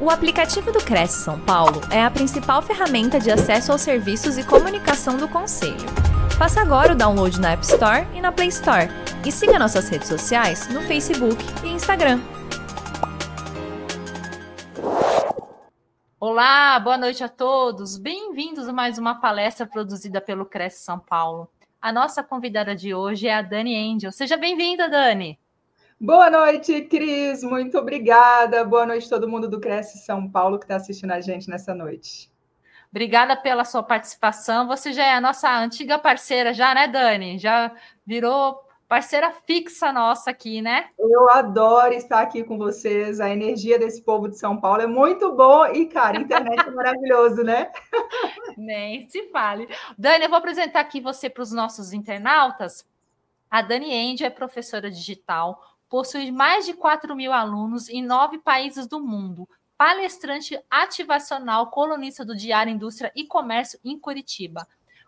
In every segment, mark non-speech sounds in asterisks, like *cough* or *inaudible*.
O aplicativo do Cresce São Paulo é a principal ferramenta de acesso aos serviços e comunicação do Conselho. Faça agora o download na App Store e na Play Store. E siga nossas redes sociais no Facebook e Instagram. Olá, boa noite a todos. Bem-vindos a mais uma palestra produzida pelo Cresce São Paulo. A nossa convidada de hoje é a Dani Angel. Seja bem-vinda, Dani. Boa noite, Cris. Muito obrigada. Boa noite todo mundo do Cresce São Paulo que está assistindo a gente nessa noite. Obrigada pela sua participação. Você já é a nossa antiga parceira, já, né, Dani? Já virou parceira fixa nossa aqui, né? Eu adoro estar aqui com vocês. A energia desse povo de São Paulo é muito bom e, cara, a internet é maravilhoso, né? Nem se fale. Dani, eu vou apresentar aqui você para os nossos internautas. A Dani End é professora digital, possui mais de 4 mil alunos em nove países do mundo, palestrante ativacional, colunista do Diário Indústria e Comércio em Curitiba,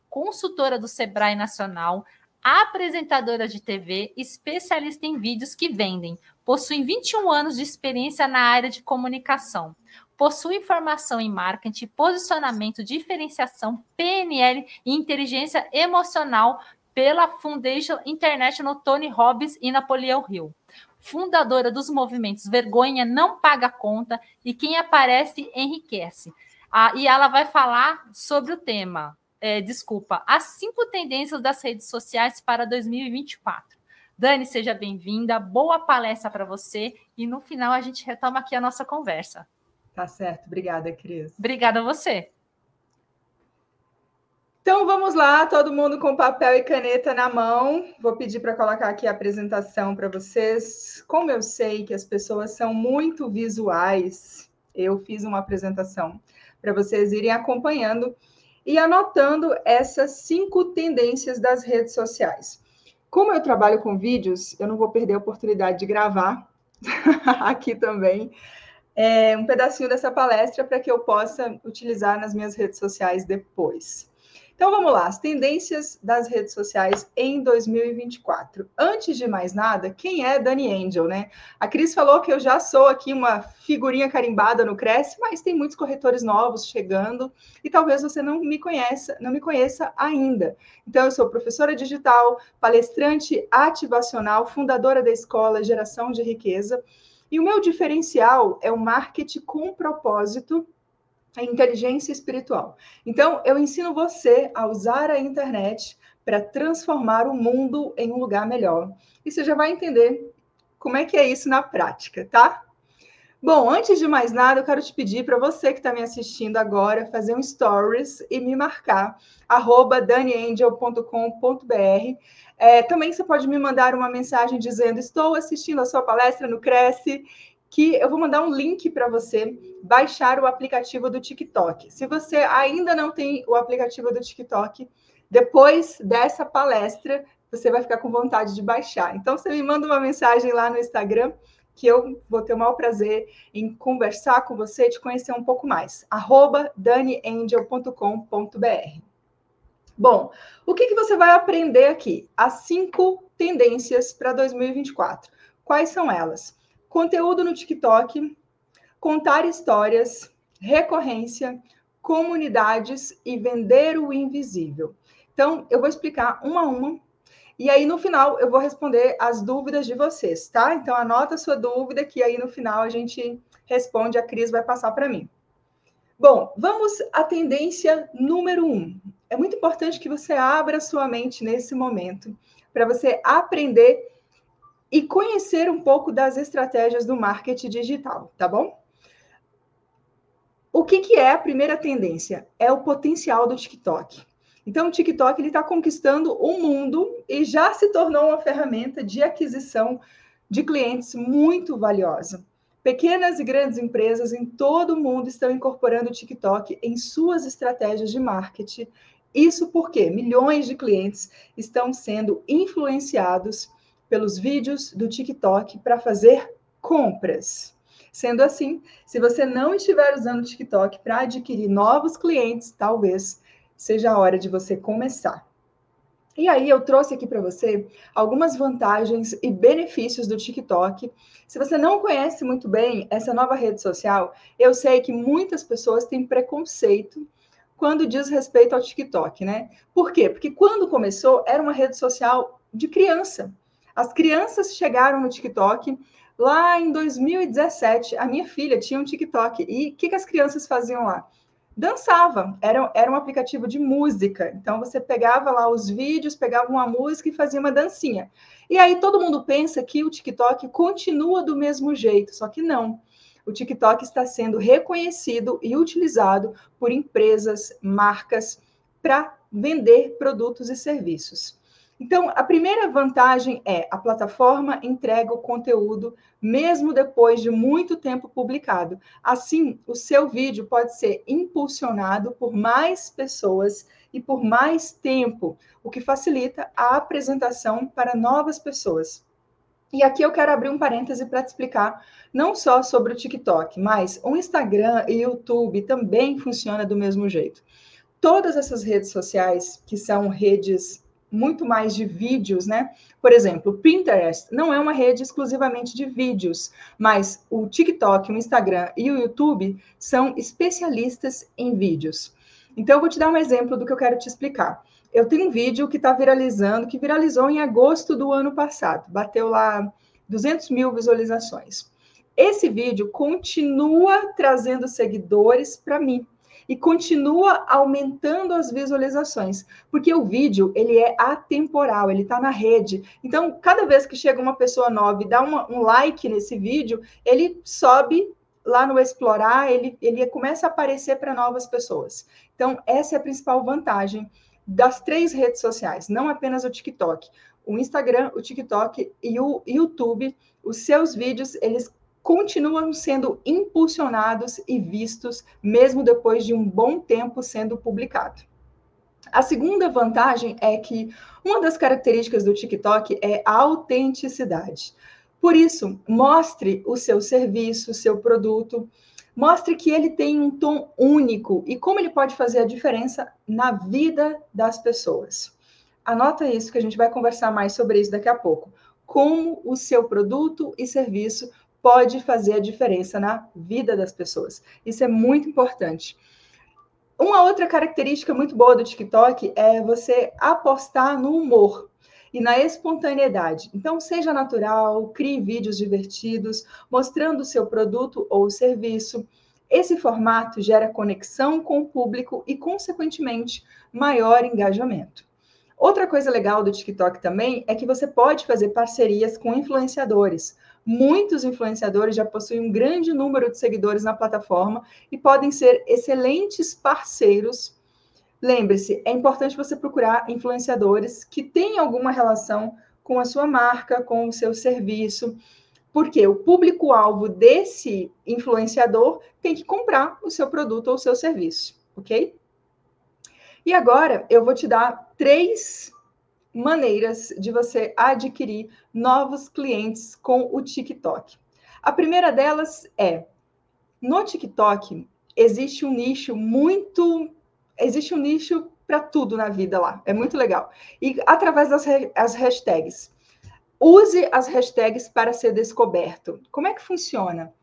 consultora do Sebrae Nacional, apresentadora de TV, especialista em vídeos que vendem. Possui 21 anos de experiência na área de comunicação. Possui formação em marketing, posicionamento, diferenciação, PNL e inteligência emocional pela Foundation International Tony Robbins e Napoleão Hill fundadora dos movimentos Vergonha Não Paga Conta e Quem Aparece Enriquece. Ah, e ela vai falar sobre o tema, é, desculpa, as cinco tendências das redes sociais para 2024. Dani, seja bem-vinda, boa palestra para você e no final a gente retoma aqui a nossa conversa. Tá certo, obrigada, Cris. Obrigada a você. Então vamos lá, todo mundo com papel e caneta na mão. Vou pedir para colocar aqui a apresentação para vocês. Como eu sei que as pessoas são muito visuais, eu fiz uma apresentação para vocês irem acompanhando e anotando essas cinco tendências das redes sociais. Como eu trabalho com vídeos, eu não vou perder a oportunidade de gravar *laughs* aqui também é, um pedacinho dessa palestra para que eu possa utilizar nas minhas redes sociais depois. Então vamos lá, as tendências das redes sociais em 2024. Antes de mais nada, quem é Dani Angel, né? A Cris falou que eu já sou aqui uma figurinha carimbada no Cresce, mas tem muitos corretores novos chegando e talvez você não me conheça, não me conheça ainda. Então eu sou professora digital, palestrante ativacional, fundadora da escola Geração de Riqueza. E o meu diferencial é o marketing com propósito a inteligência espiritual. Então, eu ensino você a usar a internet para transformar o mundo em um lugar melhor. E você já vai entender como é que é isso na prática, tá? Bom, antes de mais nada, eu quero te pedir para você que está me assistindo agora fazer um stories e me marcar, arroba daniangel.com.br. É, também você pode me mandar uma mensagem dizendo: Estou assistindo a sua palestra no Cresce que eu vou mandar um link para você baixar o aplicativo do TikTok. Se você ainda não tem o aplicativo do TikTok, depois dessa palestra, você vai ficar com vontade de baixar. Então, você me manda uma mensagem lá no Instagram, que eu vou ter o maior prazer em conversar com você e te conhecer um pouco mais. Daniangel.com.br. Bom, o que, que você vai aprender aqui? As cinco tendências para 2024. Quais são elas? Conteúdo no TikTok, contar histórias, recorrência, comunidades e vender o invisível. Então, eu vou explicar uma a uma e aí no final eu vou responder as dúvidas de vocês, tá? Então anota a sua dúvida que aí no final a gente responde, a Cris vai passar para mim. Bom, vamos à tendência número um. É muito importante que você abra sua mente nesse momento para você aprender e conhecer um pouco das estratégias do marketing digital, tá bom? O que, que é a primeira tendência? É o potencial do TikTok. Então, o TikTok está conquistando o mundo e já se tornou uma ferramenta de aquisição de clientes muito valiosa. Pequenas e grandes empresas em todo o mundo estão incorporando o TikTok em suas estratégias de marketing. Isso porque milhões de clientes estão sendo influenciados pelos vídeos do TikTok para fazer compras. Sendo assim, se você não estiver usando o TikTok para adquirir novos clientes, talvez seja a hora de você começar. E aí eu trouxe aqui para você algumas vantagens e benefícios do TikTok. Se você não conhece muito bem essa nova rede social, eu sei que muitas pessoas têm preconceito quando diz respeito ao TikTok, né? Por quê? Porque quando começou era uma rede social de criança. As crianças chegaram no TikTok lá em 2017. A minha filha tinha um TikTok e o que, que as crianças faziam lá? dançava. Era, era um aplicativo de música. Então você pegava lá os vídeos, pegava uma música e fazia uma dancinha. E aí todo mundo pensa que o TikTok continua do mesmo jeito, só que não. O TikTok está sendo reconhecido e utilizado por empresas, marcas para vender produtos e serviços. Então, a primeira vantagem é a plataforma entrega o conteúdo mesmo depois de muito tempo publicado. Assim, o seu vídeo pode ser impulsionado por mais pessoas e por mais tempo, o que facilita a apresentação para novas pessoas. E aqui eu quero abrir um parêntese para te explicar não só sobre o TikTok, mas o Instagram e o YouTube também funciona do mesmo jeito. Todas essas redes sociais, que são redes muito mais de vídeos, né? Por exemplo, Pinterest não é uma rede exclusivamente de vídeos, mas o TikTok, o Instagram e o YouTube são especialistas em vídeos. Então, eu vou te dar um exemplo do que eu quero te explicar. Eu tenho um vídeo que está viralizando, que viralizou em agosto do ano passado, bateu lá 200 mil visualizações. Esse vídeo continua trazendo seguidores para mim e continua aumentando as visualizações, porque o vídeo ele é atemporal, ele está na rede. Então, cada vez que chega uma pessoa nova e dá uma, um like nesse vídeo, ele sobe lá no explorar, ele, ele começa a aparecer para novas pessoas. Então, essa é a principal vantagem das três redes sociais, não apenas o TikTok. O Instagram, o TikTok e o YouTube, os seus vídeos, eles continuam sendo impulsionados e vistos, mesmo depois de um bom tempo sendo publicado. A segunda vantagem é que uma das características do TikTok é a autenticidade. Por isso, mostre o seu serviço, o seu produto, mostre que ele tem um tom único e como ele pode fazer a diferença na vida das pessoas. Anota isso que a gente vai conversar mais sobre isso daqui a pouco. Como o seu produto e serviço pode fazer a diferença na vida das pessoas. Isso é muito importante. Uma outra característica muito boa do TikTok é você apostar no humor e na espontaneidade. Então, seja natural, crie vídeos divertidos, mostrando o seu produto ou serviço. Esse formato gera conexão com o público e, consequentemente, maior engajamento. Outra coisa legal do TikTok também é que você pode fazer parcerias com influenciadores. Muitos influenciadores já possuem um grande número de seguidores na plataforma e podem ser excelentes parceiros. Lembre-se, é importante você procurar influenciadores que têm alguma relação com a sua marca, com o seu serviço, porque o público-alvo desse influenciador tem que comprar o seu produto ou o seu serviço, ok? E agora eu vou te dar três maneiras de você adquirir novos clientes com o TikTok. A primeira delas é: no TikTok existe um nicho muito. Existe um nicho para tudo na vida lá. É muito legal. E através das as hashtags. Use as hashtags para ser descoberto. Como é que funciona?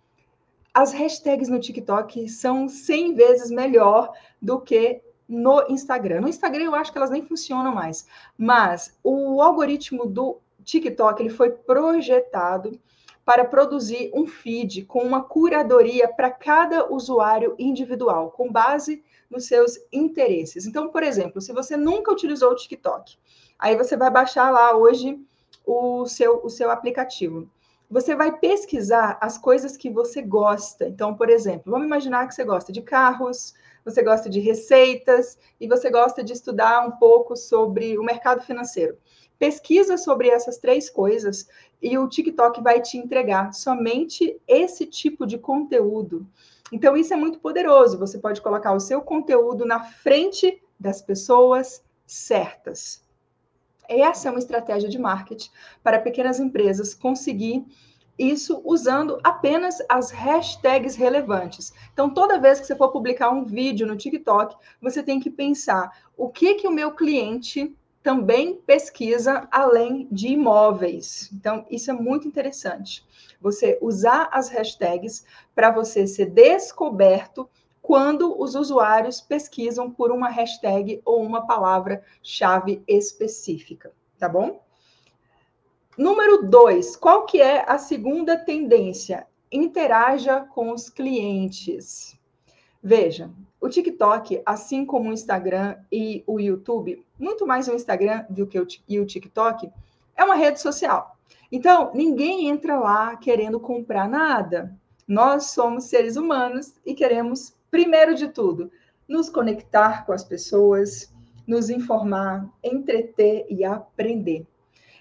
As hashtags no TikTok são 100 vezes melhor do que no Instagram. No Instagram eu acho que elas nem funcionam mais, mas o algoritmo do TikTok ele foi projetado para produzir um feed com uma curadoria para cada usuário individual, com base nos seus interesses. Então, por exemplo, se você nunca utilizou o TikTok, aí você vai baixar lá hoje o seu, o seu aplicativo. Você vai pesquisar as coisas que você gosta. Então, por exemplo, vamos imaginar que você gosta de carros, você gosta de receitas e você gosta de estudar um pouco sobre o mercado financeiro. Pesquisa sobre essas três coisas e o TikTok vai te entregar somente esse tipo de conteúdo. Então, isso é muito poderoso. Você pode colocar o seu conteúdo na frente das pessoas certas. Essa é uma estratégia de marketing para pequenas empresas conseguir isso usando apenas as hashtags relevantes. Então, toda vez que você for publicar um vídeo no TikTok, você tem que pensar o que que o meu cliente também pesquisa além de imóveis. Então, isso é muito interessante. Você usar as hashtags para você ser descoberto quando os usuários pesquisam por uma hashtag ou uma palavra-chave específica, tá bom? Número dois, qual que é a segunda tendência? Interaja com os clientes. Veja, o TikTok, assim como o Instagram e o YouTube, muito mais o Instagram do que o, e o TikTok, é uma rede social. Então, ninguém entra lá querendo comprar nada. Nós somos seres humanos e queremos, primeiro de tudo, nos conectar com as pessoas, nos informar, entreter e aprender.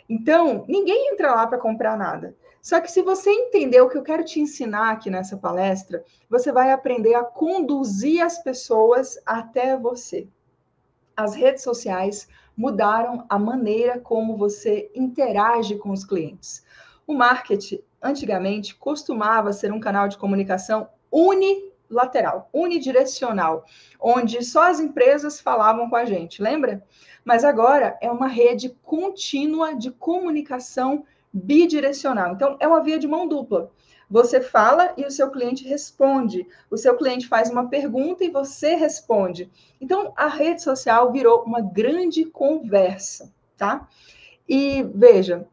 Então, ninguém entra lá para comprar nada. Só que se você entender o que eu quero te ensinar aqui nessa palestra, você vai aprender a conduzir as pessoas até você. As redes sociais mudaram a maneira como você interage com os clientes. O marketing, antigamente, costumava ser um canal de comunicação unilateral, unidirecional, onde só as empresas falavam com a gente, lembra? Mas agora é uma rede contínua de comunicação bidirecional. Então, é uma via de mão dupla. Você fala e o seu cliente responde. O seu cliente faz uma pergunta e você responde. Então, a rede social virou uma grande conversa, tá? E veja,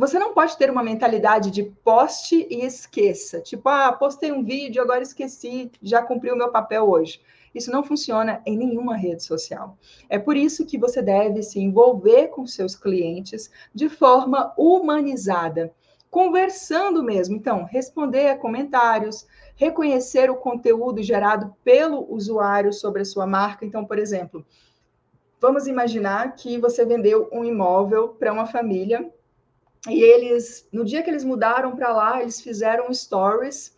você não pode ter uma mentalidade de poste e esqueça. Tipo, ah, postei um vídeo, agora esqueci, já cumpri o meu papel hoje. Isso não funciona em nenhuma rede social. É por isso que você deve se envolver com seus clientes de forma humanizada, conversando mesmo. Então, responder a comentários, reconhecer o conteúdo gerado pelo usuário sobre a sua marca. Então, por exemplo, vamos imaginar que você vendeu um imóvel para uma família e eles, no dia que eles mudaram para lá, eles fizeram stories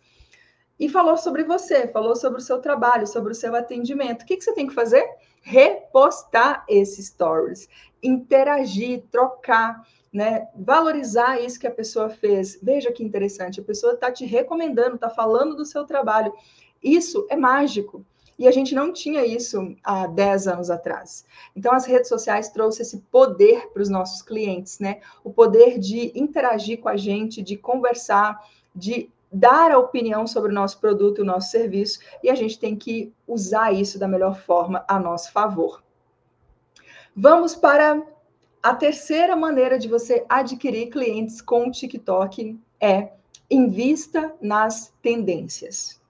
e falou sobre você, falou sobre o seu trabalho, sobre o seu atendimento. O que, que você tem que fazer? Repostar esses stories, interagir, trocar, né? Valorizar isso que a pessoa fez. Veja que interessante, a pessoa está te recomendando, está falando do seu trabalho. Isso é mágico. E a gente não tinha isso há 10 anos atrás. Então, as redes sociais trouxeram esse poder para os nossos clientes, né? O poder de interagir com a gente, de conversar, de dar a opinião sobre o nosso produto o nosso serviço, e a gente tem que usar isso da melhor forma a nosso favor. Vamos para a terceira maneira de você adquirir clientes com o TikTok é invista nas tendências.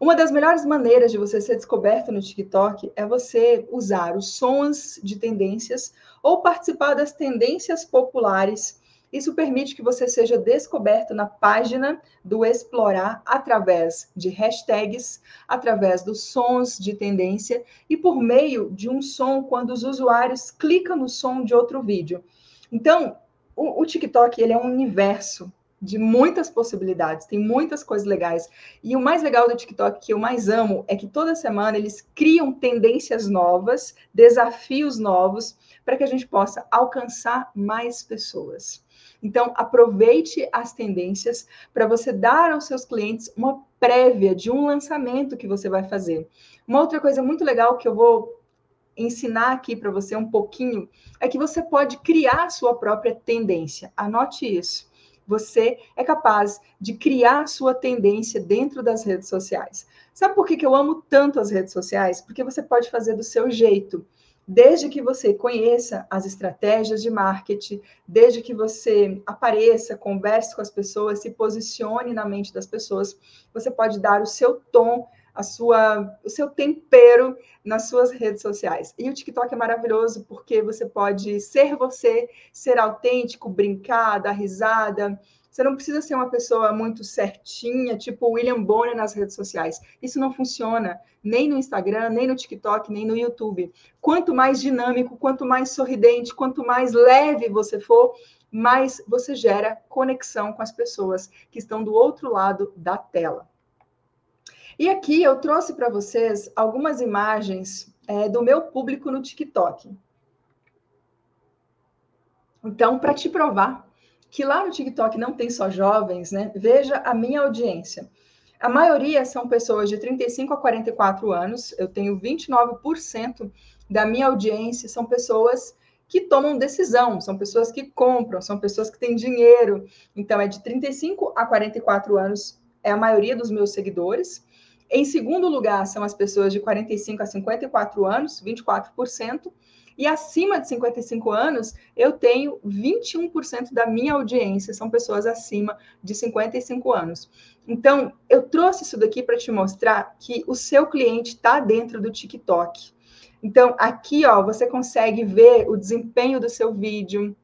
Uma das melhores maneiras de você ser descoberto no TikTok é você usar os sons de tendências ou participar das tendências populares isso permite que você seja descoberto na página do Explorar através de hashtags, através dos sons de tendência e por meio de um som quando os usuários clicam no som de outro vídeo. Então, o, o TikTok ele é um universo de muitas possibilidades, tem muitas coisas legais. E o mais legal do TikTok, que eu mais amo, é que toda semana eles criam tendências novas, desafios novos, para que a gente possa alcançar mais pessoas. Então, aproveite as tendências para você dar aos seus clientes uma prévia de um lançamento que você vai fazer. Uma outra coisa muito legal que eu vou ensinar aqui para você um pouquinho é que você pode criar a sua própria tendência. Anote isso. Você é capaz de criar sua tendência dentro das redes sociais. Sabe por que, que eu amo tanto as redes sociais? Porque você pode fazer do seu jeito desde que você conheça as estratégias de marketing, desde que você apareça, converse com as pessoas, se posicione na mente das pessoas, você pode dar o seu tom, a sua, o seu tempero nas suas redes sociais. E o TikTok é maravilhoso porque você pode ser você, ser autêntico, brincar, dar risada, você não precisa ser uma pessoa muito certinha, tipo William Bonner nas redes sociais. Isso não funciona nem no Instagram, nem no TikTok, nem no YouTube. Quanto mais dinâmico, quanto mais sorridente, quanto mais leve você for, mais você gera conexão com as pessoas que estão do outro lado da tela. E aqui eu trouxe para vocês algumas imagens é, do meu público no TikTok. Então, para te provar que lá no TikTok não tem só jovens, né? Veja a minha audiência. A maioria são pessoas de 35 a 44 anos. Eu tenho 29% da minha audiência são pessoas que tomam decisão, são pessoas que compram, são pessoas que têm dinheiro. Então, é de 35 a 44 anos, é a maioria dos meus seguidores. Em segundo lugar, são as pessoas de 45 a 54 anos, 24%. E acima de 55 anos, eu tenho 21% da minha audiência, são pessoas acima de 55 anos. Então, eu trouxe isso daqui para te mostrar que o seu cliente está dentro do TikTok. Então, aqui, ó, você consegue ver o desempenho do seu vídeo,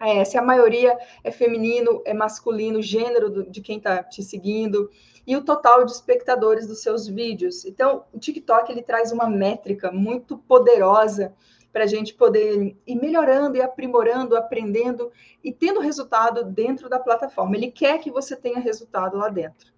é, se a maioria é feminino, é masculino, gênero do, de quem está te seguindo, e o total de espectadores dos seus vídeos. Então, o TikTok ele traz uma métrica muito poderosa para a gente poder ir melhorando e aprimorando, aprendendo e tendo resultado dentro da plataforma. Ele quer que você tenha resultado lá dentro.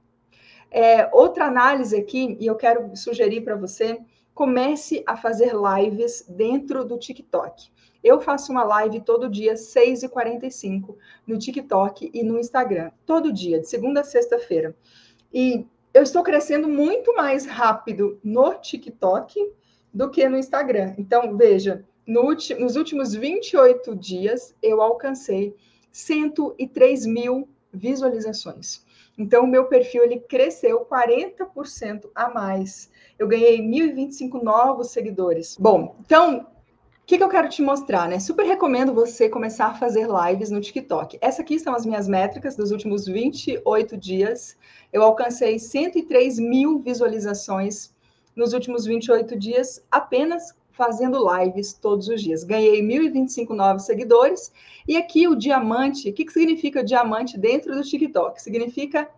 É, outra análise aqui, e eu quero sugerir para você, comece a fazer lives dentro do TikTok. Eu faço uma live todo dia, 6h45, no TikTok e no Instagram. Todo dia, de segunda a sexta-feira. E eu estou crescendo muito mais rápido no TikTok do que no Instagram. Então, veja, no nos últimos 28 dias, eu alcancei 103 mil visualizações. Então, o meu perfil ele cresceu 40% a mais. Eu ganhei 1.025 novos seguidores. Bom, então, o que, que, eu quero te mostrar, né? Super recomendo você começar a fazer lives no TikTok. Essa aqui são as minhas métricas dos últimos 28 dias. Eu alcancei 103 mil visualizações nos últimos 28 dias apenas fazendo lives todos os dias. Ganhei 1.025 novos seguidores. E aqui o diamante, o que, que significa diamante dentro do TikTok? Significa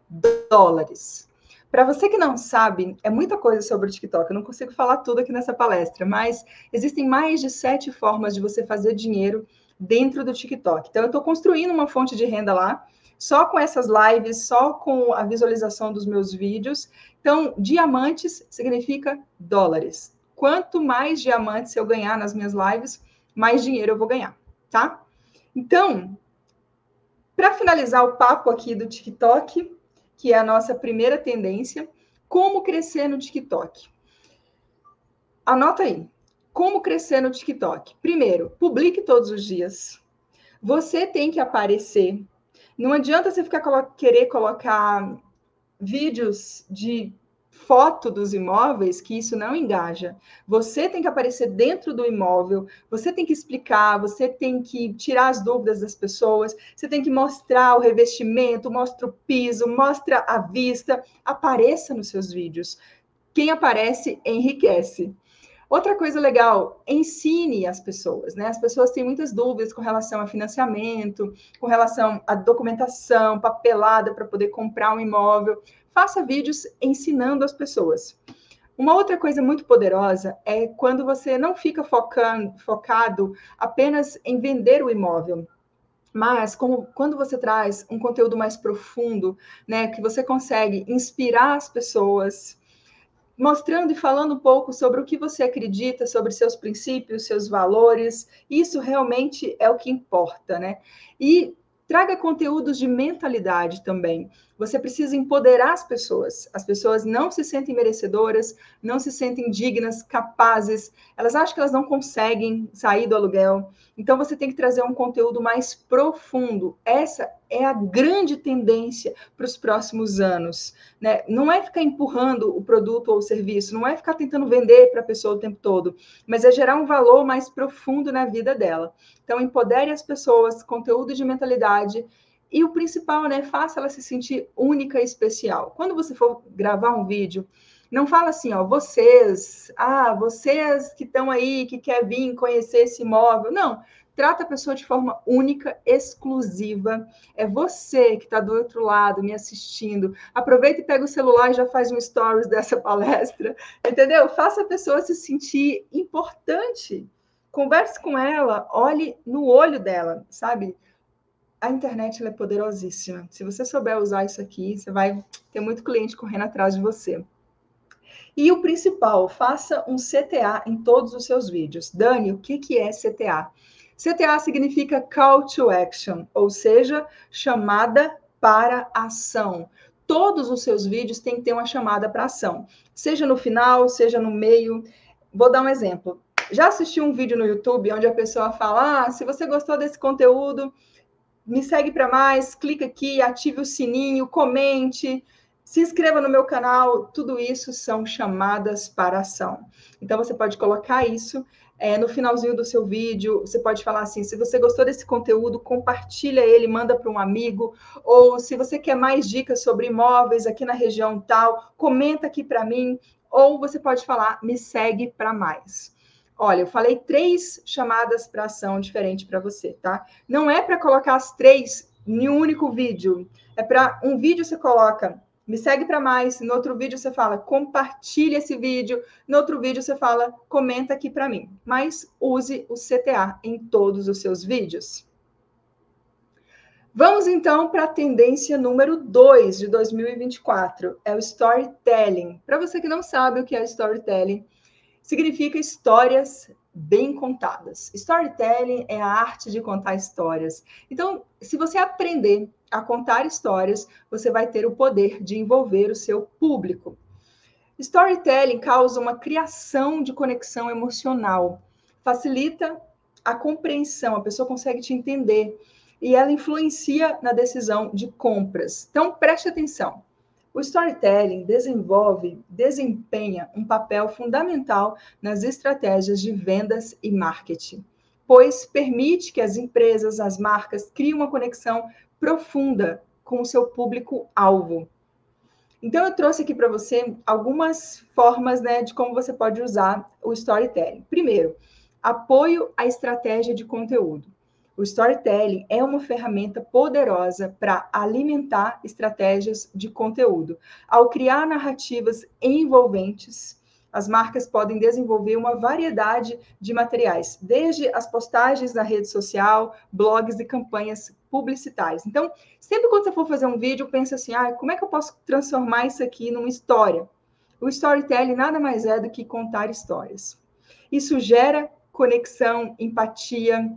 dólares. Para você que não sabe, é muita coisa sobre o TikTok. Eu não consigo falar tudo aqui nessa palestra, mas existem mais de sete formas de você fazer dinheiro dentro do TikTok. Então, eu estou construindo uma fonte de renda lá, só com essas lives, só com a visualização dos meus vídeos. Então, diamantes significa dólares quanto mais diamantes eu ganhar nas minhas lives, mais dinheiro eu vou ganhar, tá? Então, para finalizar o papo aqui do TikTok, que é a nossa primeira tendência, como crescer no TikTok? Anota aí. Como crescer no TikTok? Primeiro, publique todos os dias. Você tem que aparecer. Não adianta você ficar querer colocar vídeos de foto dos imóveis que isso não engaja. Você tem que aparecer dentro do imóvel, você tem que explicar, você tem que tirar as dúvidas das pessoas, você tem que mostrar o revestimento, mostra o piso, mostra a vista, apareça nos seus vídeos. Quem aparece enriquece. Outra coisa legal, ensine as pessoas, né? As pessoas têm muitas dúvidas com relação a financiamento, com relação à documentação, papelada para poder comprar um imóvel faça vídeos ensinando as pessoas. Uma outra coisa muito poderosa é quando você não fica focando, focado apenas em vender o imóvel, mas como, quando você traz um conteúdo mais profundo, né, que você consegue inspirar as pessoas, mostrando e falando um pouco sobre o que você acredita, sobre seus princípios, seus valores, isso realmente é o que importa, né? E traga conteúdos de mentalidade também. Você precisa empoderar as pessoas. As pessoas não se sentem merecedoras, não se sentem dignas, capazes. Elas acham que elas não conseguem sair do aluguel. Então você tem que trazer um conteúdo mais profundo. Essa é a grande tendência para os próximos anos. Né? Não é ficar empurrando o produto ou o serviço, não é ficar tentando vender para a pessoa o tempo todo, mas é gerar um valor mais profundo na vida dela. Então, empodere as pessoas, conteúdo de mentalidade e o principal, né? Faça ela se sentir única e especial. Quando você for gravar um vídeo, não fala assim, ó, vocês, ah, vocês que estão aí, que quer vir conhecer esse imóvel. Não, trata a pessoa de forma única, exclusiva. É você que está do outro lado me assistindo. Aproveita e pega o celular e já faz um stories dessa palestra, entendeu? Faça a pessoa se sentir importante. Converse com ela, olhe no olho dela, sabe? A internet é poderosíssima. Se você souber usar isso aqui, você vai ter muito cliente correndo atrás de você. E o principal, faça um CTA em todos os seus vídeos. Dani, o que, que é CTA? CTA significa Call to Action, ou seja, chamada para ação. Todos os seus vídeos têm que ter uma chamada para ação, seja no final, seja no meio. Vou dar um exemplo. Já assisti um vídeo no YouTube onde a pessoa fala: ah, se você gostou desse conteúdo, me segue para mais, clica aqui, ative o sininho, comente, se inscreva no meu canal. Tudo isso são chamadas para ação. Então você pode colocar isso é, no finalzinho do seu vídeo, você pode falar assim: se você gostou desse conteúdo, compartilha ele, manda para um amigo, ou se você quer mais dicas sobre imóveis aqui na região tal, comenta aqui para mim, ou você pode falar: me segue para mais. Olha, eu falei três chamadas para ação diferente para você, tá? Não é para colocar as três em um único vídeo. É para um vídeo você coloca me segue para mais. No outro vídeo você fala, compartilhe esse vídeo. No outro vídeo você fala, comenta aqui para mim. Mas use o CTA em todos os seus vídeos. Vamos então para a tendência número 2 de 2024, é o storytelling. Para você que não sabe o que é storytelling, significa histórias bem contadas. Storytelling é a arte de contar histórias. Então, se você aprender a contar histórias, você vai ter o poder de envolver o seu público. Storytelling causa uma criação de conexão emocional, facilita a compreensão, a pessoa consegue te entender e ela influencia na decisão de compras. Então, preste atenção. O storytelling desenvolve, desempenha um papel fundamental nas estratégias de vendas e marketing, pois permite que as empresas, as marcas criem uma conexão profunda com o seu público-alvo. Então, eu trouxe aqui para você algumas formas né, de como você pode usar o storytelling. Primeiro, apoio à estratégia de conteúdo. O storytelling é uma ferramenta poderosa para alimentar estratégias de conteúdo. Ao criar narrativas envolventes, as marcas podem desenvolver uma variedade de materiais, desde as postagens na rede social, blogs e campanhas publicitárias. Então, sempre quando você for fazer um vídeo, pensa assim: ah, como é que eu posso transformar isso aqui numa história? O storytelling nada mais é do que contar histórias. Isso gera conexão, empatia,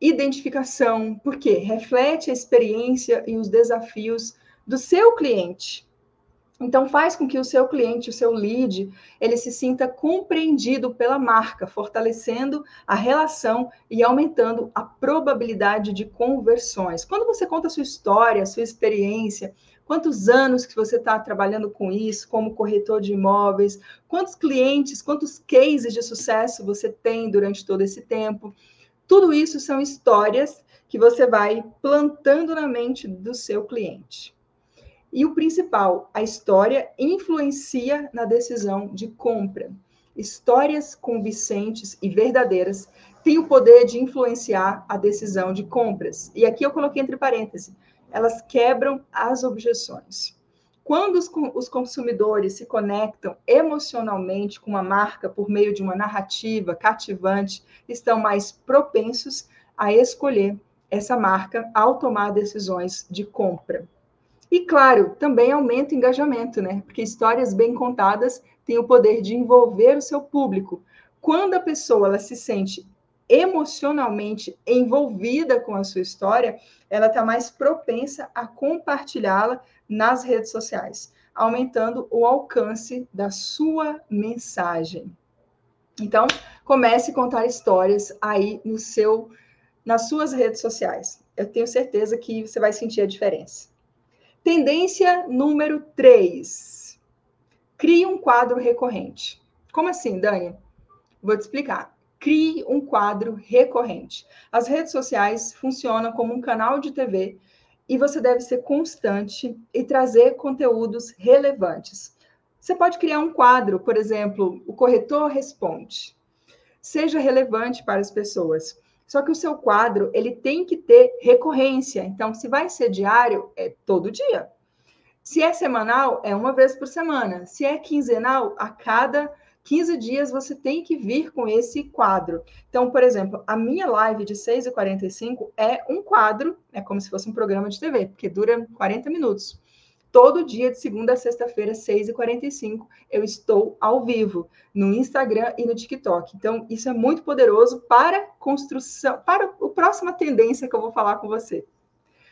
identificação, porque reflete a experiência e os desafios do seu cliente. Então faz com que o seu cliente, o seu lead, ele se sinta compreendido pela marca, fortalecendo a relação e aumentando a probabilidade de conversões. Quando você conta a sua história, a sua experiência, quantos anos que você está trabalhando com isso, como corretor de imóveis, quantos clientes, quantos cases de sucesso você tem durante todo esse tempo, tudo isso são histórias que você vai plantando na mente do seu cliente. E o principal, a história influencia na decisão de compra. Histórias convincentes e verdadeiras têm o poder de influenciar a decisão de compras. E aqui eu coloquei entre parênteses, elas quebram as objeções. Quando os, os, consumidores se conectam emocionalmente com uma marca por meio de uma narrativa cativante, estão mais propensos a escolher essa marca ao tomar decisões de compra. E claro, também aumenta o engajamento, né? Porque histórias bem contadas têm o poder de envolver o seu público. Quando a pessoa ela se sente emocionalmente envolvida com a sua história, ela está mais propensa a compartilhá-la nas redes sociais, aumentando o alcance da sua mensagem. Então, comece a contar histórias aí no seu nas suas redes sociais. Eu tenho certeza que você vai sentir a diferença. Tendência número 3. Crie um quadro recorrente. Como assim, Dani? Vou te explicar. Crie um quadro recorrente. As redes sociais funcionam como um canal de TV e você deve ser constante e trazer conteúdos relevantes. Você pode criar um quadro, por exemplo, o corretor responde. Seja relevante para as pessoas. Só que o seu quadro, ele tem que ter recorrência. Então, se vai ser diário, é todo dia. Se é semanal, é uma vez por semana. Se é quinzenal, a cada 15 dias você tem que vir com esse quadro. Então, por exemplo, a minha live de 6h45 é um quadro, é como se fosse um programa de TV, porque dura 40 minutos. Todo dia, de segunda a sexta-feira, 6h45, eu estou ao vivo no Instagram e no TikTok. Então, isso é muito poderoso para construção, para a próxima tendência que eu vou falar com você.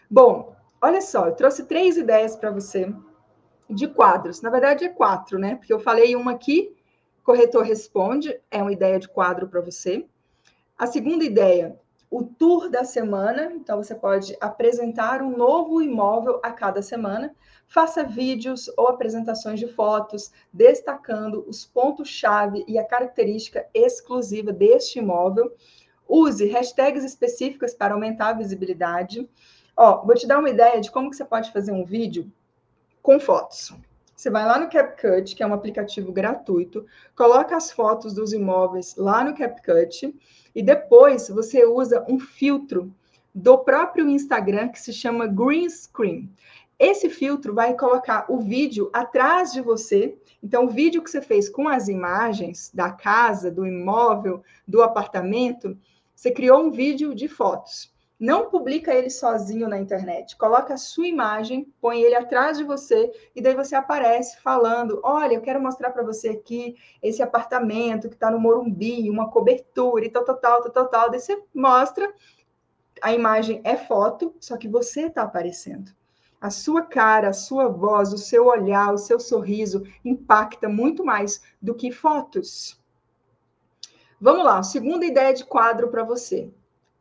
Bom, olha só, eu trouxe três ideias para você de quadros. Na verdade, é quatro, né? Porque eu falei uma aqui Corretor responde é uma ideia de quadro para você. A segunda ideia, o tour da semana. Então, você pode apresentar um novo imóvel a cada semana. Faça vídeos ou apresentações de fotos, destacando os pontos-chave e a característica exclusiva deste imóvel. Use hashtags específicas para aumentar a visibilidade. Ó, vou te dar uma ideia de como que você pode fazer um vídeo com fotos. Você vai lá no CapCut, que é um aplicativo gratuito, coloca as fotos dos imóveis lá no CapCut e depois você usa um filtro do próprio Instagram que se chama Green Screen. Esse filtro vai colocar o vídeo atrás de você. Então, o vídeo que você fez com as imagens da casa, do imóvel, do apartamento, você criou um vídeo de fotos. Não publica ele sozinho na internet. Coloca a sua imagem, põe ele atrás de você e daí você aparece falando: "Olha, eu quero mostrar para você aqui esse apartamento que está no Morumbi, uma cobertura e tal, tal, tal, tal, tal". Daí você mostra a imagem é foto, só que você está aparecendo. A sua cara, a sua voz, o seu olhar, o seu sorriso impacta muito mais do que fotos. Vamos lá, segunda ideia de quadro para você.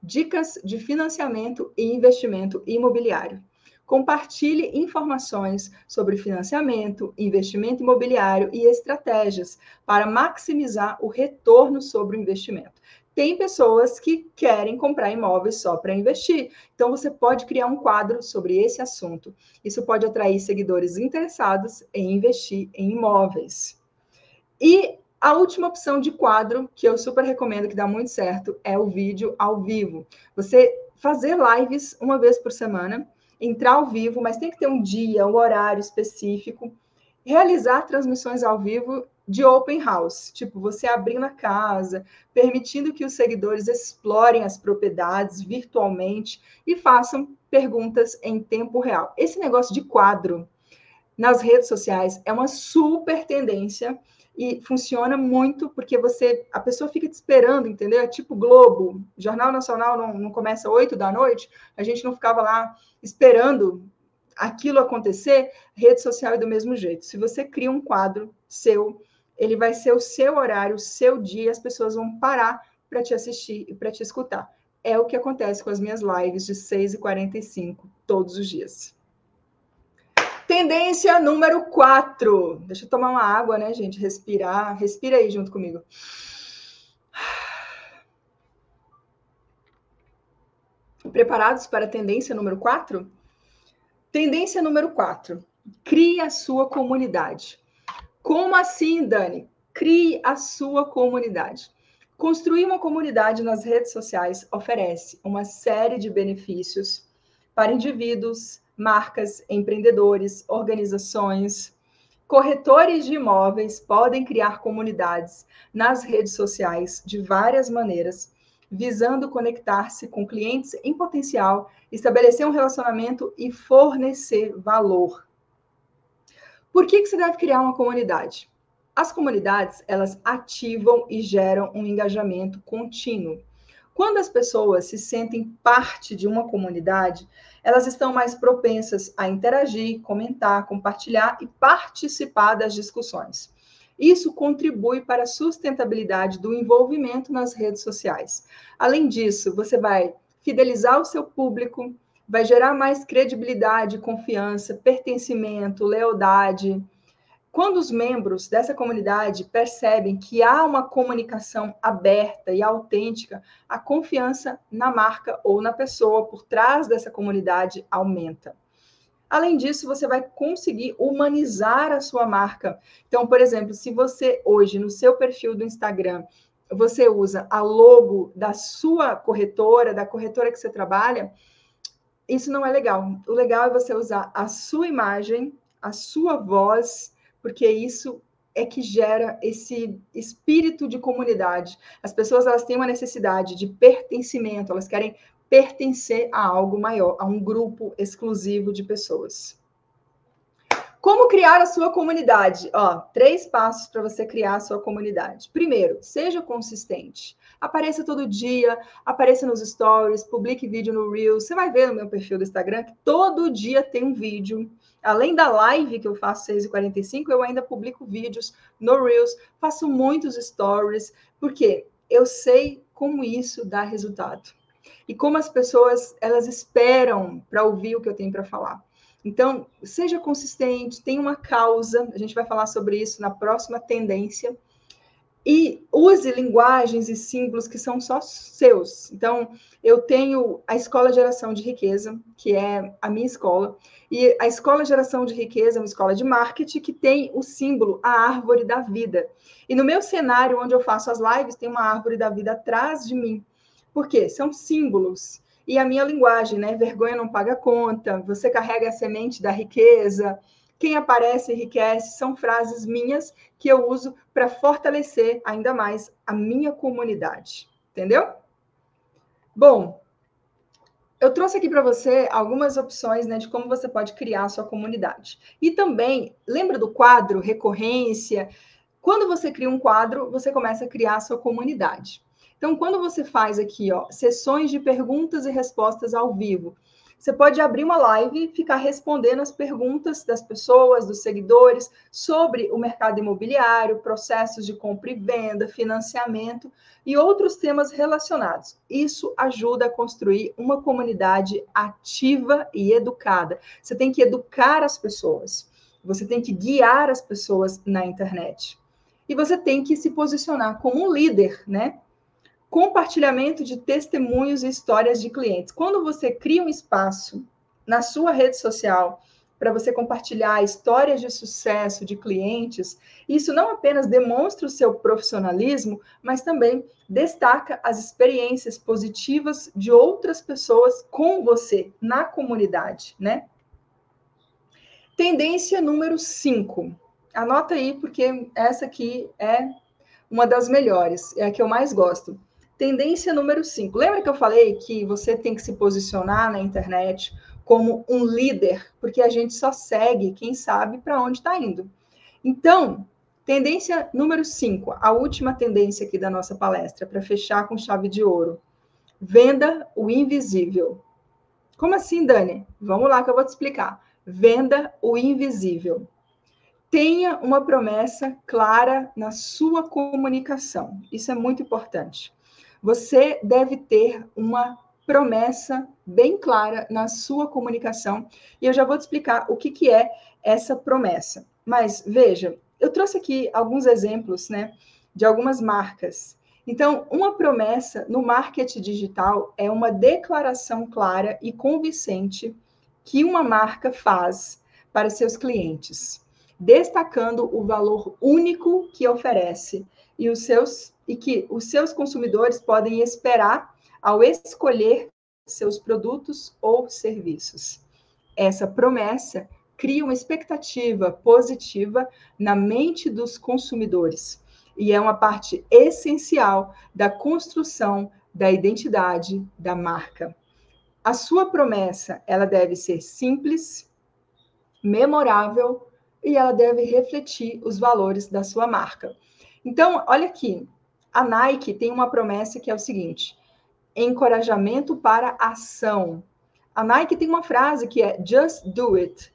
Dicas de financiamento e investimento imobiliário. Compartilhe informações sobre financiamento, investimento imobiliário e estratégias para maximizar o retorno sobre o investimento. Tem pessoas que querem comprar imóveis só para investir, então você pode criar um quadro sobre esse assunto. Isso pode atrair seguidores interessados em investir em imóveis. E a última opção de quadro, que eu super recomendo, que dá muito certo, é o vídeo ao vivo. Você fazer lives uma vez por semana, entrar ao vivo, mas tem que ter um dia, um horário específico, realizar transmissões ao vivo de open house, tipo você abrindo a casa, permitindo que os seguidores explorem as propriedades virtualmente e façam perguntas em tempo real. Esse negócio de quadro nas redes sociais é uma super tendência e funciona muito porque você a pessoa fica te esperando, entendeu? É tipo Globo, Jornal Nacional não, não começa oito da noite, a gente não ficava lá esperando aquilo acontecer, rede social é do mesmo jeito. Se você cria um quadro seu, ele vai ser o seu horário, o seu dia, as pessoas vão parar para te assistir e para te escutar. É o que acontece com as minhas lives de 6h45 todos os dias. Tendência número 4. Deixa eu tomar uma água, né, gente? Respirar. Respira aí junto comigo. Preparados para a tendência número 4? Tendência número 4. Crie a sua comunidade. Como assim, Dani? Crie a sua comunidade. Construir uma comunidade nas redes sociais oferece uma série de benefícios para indivíduos, marcas, empreendedores, organizações. Corretores de imóveis podem criar comunidades nas redes sociais de várias maneiras, visando conectar-se com clientes em potencial, estabelecer um relacionamento e fornecer valor. Por que, que você deve criar uma comunidade? As comunidades, elas ativam e geram um engajamento contínuo. Quando as pessoas se sentem parte de uma comunidade, elas estão mais propensas a interagir, comentar, compartilhar e participar das discussões. Isso contribui para a sustentabilidade do envolvimento nas redes sociais. Além disso, você vai fidelizar o seu público, vai gerar mais credibilidade, confiança, pertencimento, lealdade, quando os membros dessa comunidade percebem que há uma comunicação aberta e autêntica, a confiança na marca ou na pessoa por trás dessa comunidade aumenta. Além disso, você vai conseguir humanizar a sua marca. Então, por exemplo, se você hoje no seu perfil do Instagram você usa a logo da sua corretora, da corretora que você trabalha, isso não é legal. O legal é você usar a sua imagem, a sua voz porque isso é que gera esse espírito de comunidade. As pessoas elas têm uma necessidade de pertencimento, elas querem pertencer a algo maior, a um grupo exclusivo de pessoas. Como criar a sua comunidade? Ó, três passos para você criar a sua comunidade. Primeiro, seja consistente. Apareça todo dia, apareça nos stories, publique vídeo no Reels. Você vai ver no meu perfil do Instagram que todo dia tem um vídeo Além da live que eu faço 6h45, eu ainda publico vídeos no Reels, faço muitos stories, porque eu sei como isso dá resultado. E como as pessoas, elas esperam para ouvir o que eu tenho para falar. Então, seja consistente, tenha uma causa, a gente vai falar sobre isso na próxima tendência e use linguagens e símbolos que são só seus. Então, eu tenho a Escola Geração de Riqueza, que é a minha escola, e a Escola Geração de Riqueza é uma escola de marketing que tem o símbolo, a árvore da vida. E no meu cenário, onde eu faço as lives, tem uma árvore da vida atrás de mim. Por quê? São símbolos. E a minha linguagem, né? Vergonha não paga conta, você carrega a semente da riqueza, quem aparece enriquece, são frases minhas que eu uso para fortalecer ainda mais a minha comunidade. Entendeu? Bom, eu trouxe aqui para você algumas opções né, de como você pode criar a sua comunidade. E também, lembra do quadro recorrência? Quando você cria um quadro, você começa a criar a sua comunidade. Então, quando você faz aqui, ó, sessões de perguntas e respostas ao vivo, você pode abrir uma live e ficar respondendo as perguntas das pessoas, dos seguidores, sobre o mercado imobiliário, processos de compra e venda, financiamento e outros temas relacionados. Isso ajuda a construir uma comunidade ativa e educada. Você tem que educar as pessoas, você tem que guiar as pessoas na internet. E você tem que se posicionar como um líder, né? Compartilhamento de testemunhos e histórias de clientes. Quando você cria um espaço na sua rede social para você compartilhar histórias de sucesso de clientes, isso não apenas demonstra o seu profissionalismo, mas também destaca as experiências positivas de outras pessoas com você na comunidade, né? Tendência número 5. Anota aí, porque essa aqui é uma das melhores, é a que eu mais gosto. Tendência número 5. Lembra que eu falei que você tem que se posicionar na internet como um líder, porque a gente só segue quem sabe para onde está indo. Então, tendência número 5, a última tendência aqui da nossa palestra, para fechar com chave de ouro. Venda o invisível. Como assim, Dani? Vamos lá que eu vou te explicar. Venda o invisível. Tenha uma promessa clara na sua comunicação. Isso é muito importante você deve ter uma promessa bem clara na sua comunicação. E eu já vou te explicar o que, que é essa promessa. Mas veja, eu trouxe aqui alguns exemplos né, de algumas marcas. Então, uma promessa no marketing digital é uma declaração clara e convincente que uma marca faz para seus clientes, destacando o valor único que oferece e os seus e que os seus consumidores podem esperar ao escolher seus produtos ou serviços. Essa promessa cria uma expectativa positiva na mente dos consumidores e é uma parte essencial da construção da identidade da marca. A sua promessa, ela deve ser simples, memorável e ela deve refletir os valores da sua marca. Então, olha aqui, a Nike tem uma promessa que é o seguinte: encorajamento para ação. A Nike tem uma frase que é just do it.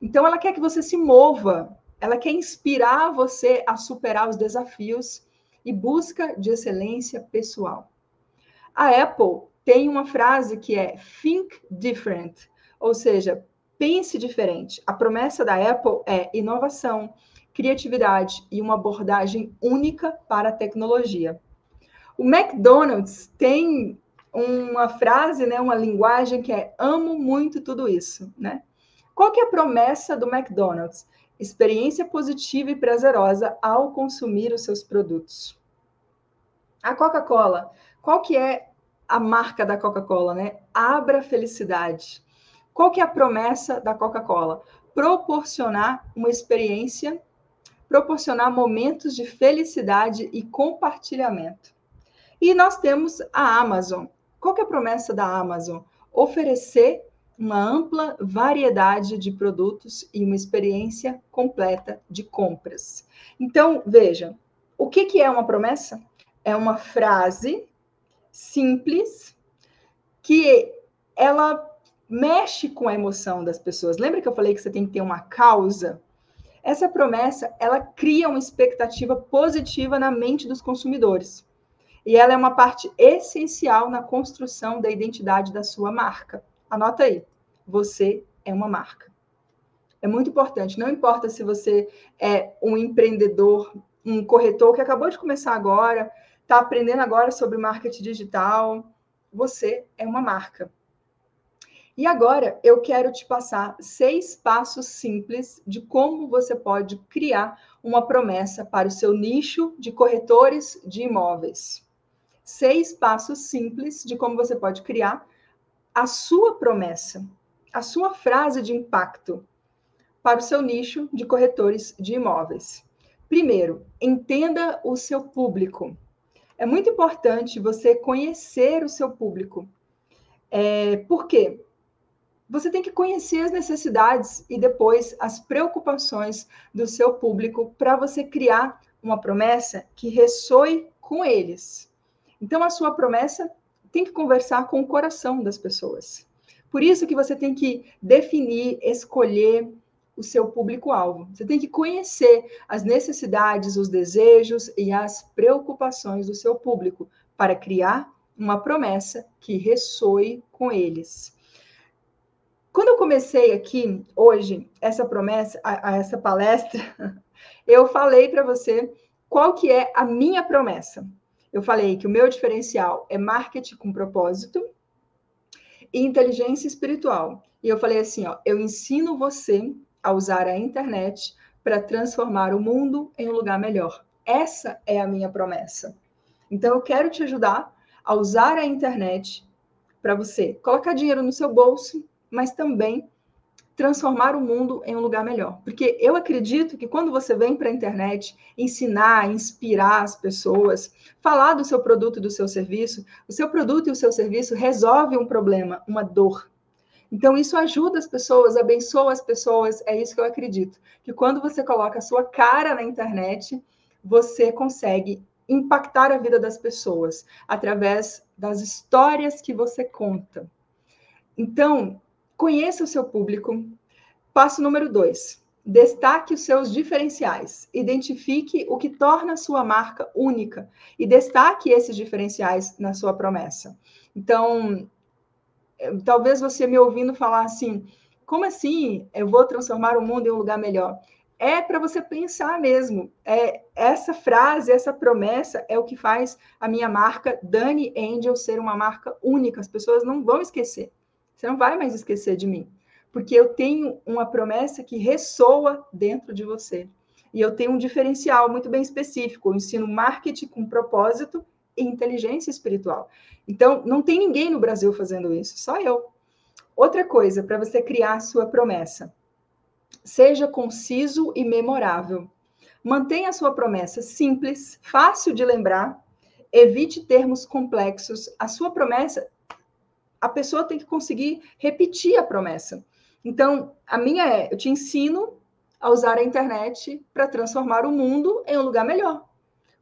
Então ela quer que você se mova, ela quer inspirar você a superar os desafios e busca de excelência pessoal. A Apple tem uma frase que é think different, ou seja, pense diferente. A promessa da Apple é inovação, criatividade e uma abordagem única para a tecnologia. O McDonald's tem uma frase, né, uma linguagem que é amo muito tudo isso, né? Qual que é a promessa do McDonald's? Experiência positiva e prazerosa ao consumir os seus produtos. A Coca-Cola, qual que é a marca da Coca-Cola, né? Abra felicidade. Qual que é a promessa da Coca-Cola? Proporcionar uma experiência proporcionar momentos de felicidade e compartilhamento. E nós temos a Amazon. Qual é a promessa da Amazon? Oferecer uma ampla variedade de produtos e uma experiência completa de compras. Então, veja, o que, que é uma promessa? É uma frase simples que ela mexe com a emoção das pessoas. Lembra que eu falei que você tem que ter uma causa? Essa promessa, ela cria uma expectativa positiva na mente dos consumidores. E ela é uma parte essencial na construção da identidade da sua marca. Anota aí. Você é uma marca. É muito importante. Não importa se você é um empreendedor, um corretor que acabou de começar agora, está aprendendo agora sobre marketing digital. Você é uma marca. E agora eu quero te passar seis passos simples de como você pode criar uma promessa para o seu nicho de corretores de imóveis. Seis passos simples de como você pode criar a sua promessa, a sua frase de impacto para o seu nicho de corretores de imóveis. Primeiro, entenda o seu público. É muito importante você conhecer o seu público. É, por quê? Você tem que conhecer as necessidades e depois as preocupações do seu público para você criar uma promessa que ressoe com eles. Então, a sua promessa tem que conversar com o coração das pessoas. Por isso que você tem que definir, escolher o seu público-alvo. Você tem que conhecer as necessidades, os desejos e as preocupações do seu público para criar uma promessa que ressoe com eles. Quando eu comecei aqui hoje essa promessa, a, a essa palestra, *laughs* eu falei para você qual que é a minha promessa. Eu falei que o meu diferencial é marketing com propósito e inteligência espiritual. E eu falei assim, ó, eu ensino você a usar a internet para transformar o mundo em um lugar melhor. Essa é a minha promessa. Então eu quero te ajudar a usar a internet para você colocar dinheiro no seu bolso mas também transformar o mundo em um lugar melhor. Porque eu acredito que quando você vem para a internet ensinar, inspirar as pessoas, falar do seu produto e do seu serviço, o seu produto e o seu serviço resolve um problema, uma dor. Então, isso ajuda as pessoas, abençoa as pessoas, é isso que eu acredito. Que quando você coloca a sua cara na internet, você consegue impactar a vida das pessoas através das histórias que você conta. Então, Conheça o seu público. Passo número dois. Destaque os seus diferenciais. Identifique o que torna a sua marca única e destaque esses diferenciais na sua promessa. Então, eh, talvez você me ouvindo falar assim: como assim eu vou transformar o mundo em um lugar melhor? É para você pensar mesmo. É essa frase, essa promessa é o que faz a minha marca Dani Angel ser uma marca única. As pessoas não vão esquecer. Você não vai mais esquecer de mim, porque eu tenho uma promessa que ressoa dentro de você. E eu tenho um diferencial muito bem específico. Eu ensino marketing com propósito e inteligência espiritual. Então, não tem ninguém no Brasil fazendo isso, só eu. Outra coisa, para você criar a sua promessa. Seja conciso e memorável. Mantenha a sua promessa simples, fácil de lembrar, evite termos complexos. A sua promessa a pessoa tem que conseguir repetir a promessa. Então, a minha é: eu te ensino a usar a internet para transformar o mundo em um lugar melhor.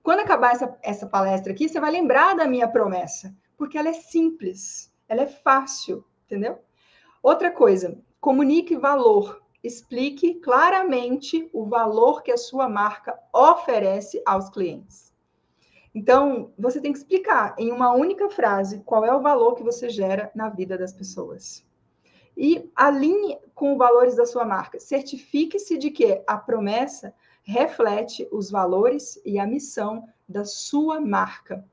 Quando acabar essa, essa palestra aqui, você vai lembrar da minha promessa, porque ela é simples, ela é fácil, entendeu? Outra coisa, comunique valor. Explique claramente o valor que a sua marca oferece aos clientes. Então, você tem que explicar em uma única frase qual é o valor que você gera na vida das pessoas. E alinhe com os valores da sua marca. Certifique-se de que a promessa reflete os valores e a missão da sua marca.